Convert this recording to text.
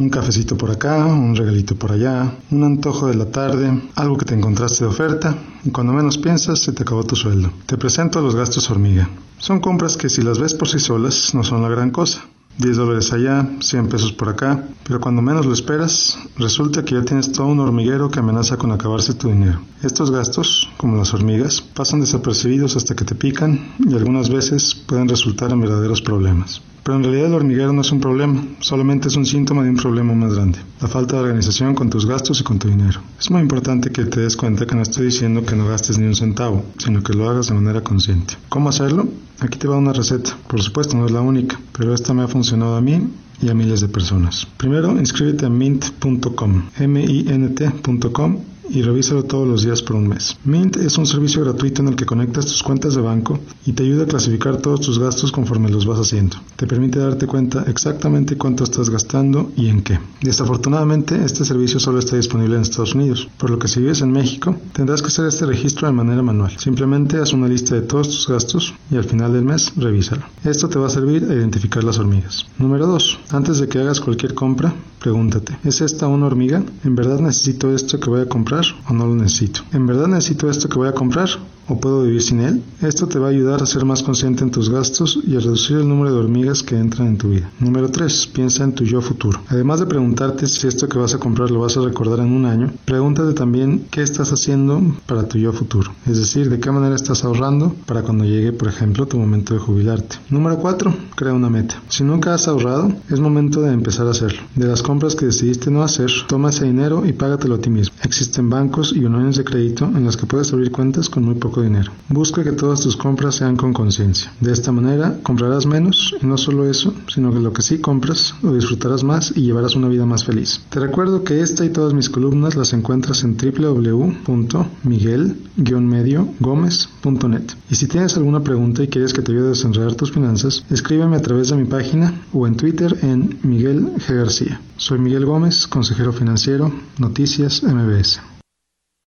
Un cafecito por acá, un regalito por allá, un antojo de la tarde, algo que te encontraste de oferta y cuando menos piensas se te acabó tu sueldo. Te presento los gastos hormiga. Son compras que si las ves por sí solas no son la gran cosa. 10 dólares allá, 100 pesos por acá, pero cuando menos lo esperas, resulta que ya tienes todo un hormiguero que amenaza con acabarse tu dinero. Estos gastos, como las hormigas, pasan desapercibidos hasta que te pican y algunas veces pueden resultar en verdaderos problemas. Pero en realidad el hormiguero no es un problema, solamente es un síntoma de un problema más grande, la falta de organización con tus gastos y con tu dinero. Es muy importante que te des cuenta que no estoy diciendo que no gastes ni un centavo, sino que lo hagas de manera consciente. ¿Cómo hacerlo? Aquí te va una receta. Por supuesto no es la única, pero esta me ha funcionado a mí y a miles de personas. Primero, inscríbete a mint.com, m-i-n-t.com y revísalo todos los días por un mes. Mint es un servicio gratuito en el que conectas tus cuentas de banco y te ayuda a clasificar todos tus gastos conforme los vas haciendo. Te permite darte cuenta exactamente cuánto estás gastando y en qué. Desafortunadamente, este servicio solo está disponible en Estados Unidos, por lo que si vives en México, tendrás que hacer este registro de manera manual. Simplemente haz una lista de todos tus gastos y al final del mes revísalo. Esto te va a servir a identificar las hormigas. Número 2. Antes de que hagas cualquier compra, pregúntate, ¿es esta una hormiga? ¿En verdad necesito esto que voy a comprar o no lo necesito? ¿En verdad necesito esto que voy a comprar o puedo vivir sin él? Esto te va a ayudar a ser más consciente en tus gastos y a reducir el número de hormigas que entran en tu vida. Número 3. Piensa en tu yo futuro. Además de preguntarte si esto que vas a comprar lo vas a recordar en un año, pregúntate también qué estás haciendo para tu yo futuro. Es decir, de qué manera estás ahorrando para cuando llegue, por ejemplo, tu momento de jubilarte. Número 4. Crea una meta. Si nunca has ahorrado, es momento de empezar a hacerlo. De las compras que decidiste no hacer, toma ese dinero y págatelo a ti mismo. Existen bancos y uniones de crédito en las que puedes abrir cuentas con muy poco dinero. Busca que todas tus compras sean con conciencia. De esta manera comprarás menos y no solo eso, sino que lo que sí compras lo disfrutarás más y llevarás una vida más feliz. Te recuerdo que esta y todas mis columnas las encuentras en www.miguel-medio-gómez.net. Y si tienes alguna pregunta y quieres que te ayude a desenredar tus finanzas, escríbeme a través de mi página o en Twitter en Miguel G. García. Soy Miguel Gómez, consejero financiero, Noticias MBS.